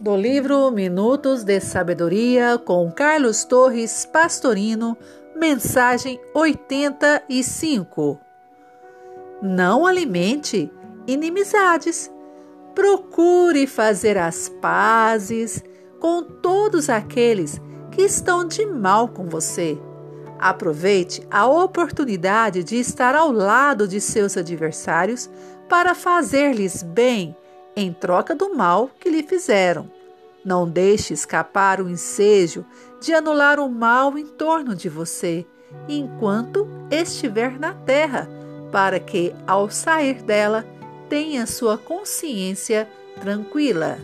do livro Minutos de Sabedoria com Carlos Torres Pastorino, mensagem 85. Não alimente inimizades. Procure fazer as pazes com todos aqueles que estão de mal com você. Aproveite a oportunidade de estar ao lado de seus adversários para fazer-lhes bem em troca do mal que lhe fizeram. Não deixe escapar o ensejo de anular o mal em torno de você, enquanto estiver na terra, para que, ao sair dela, tenha sua consciência tranquila.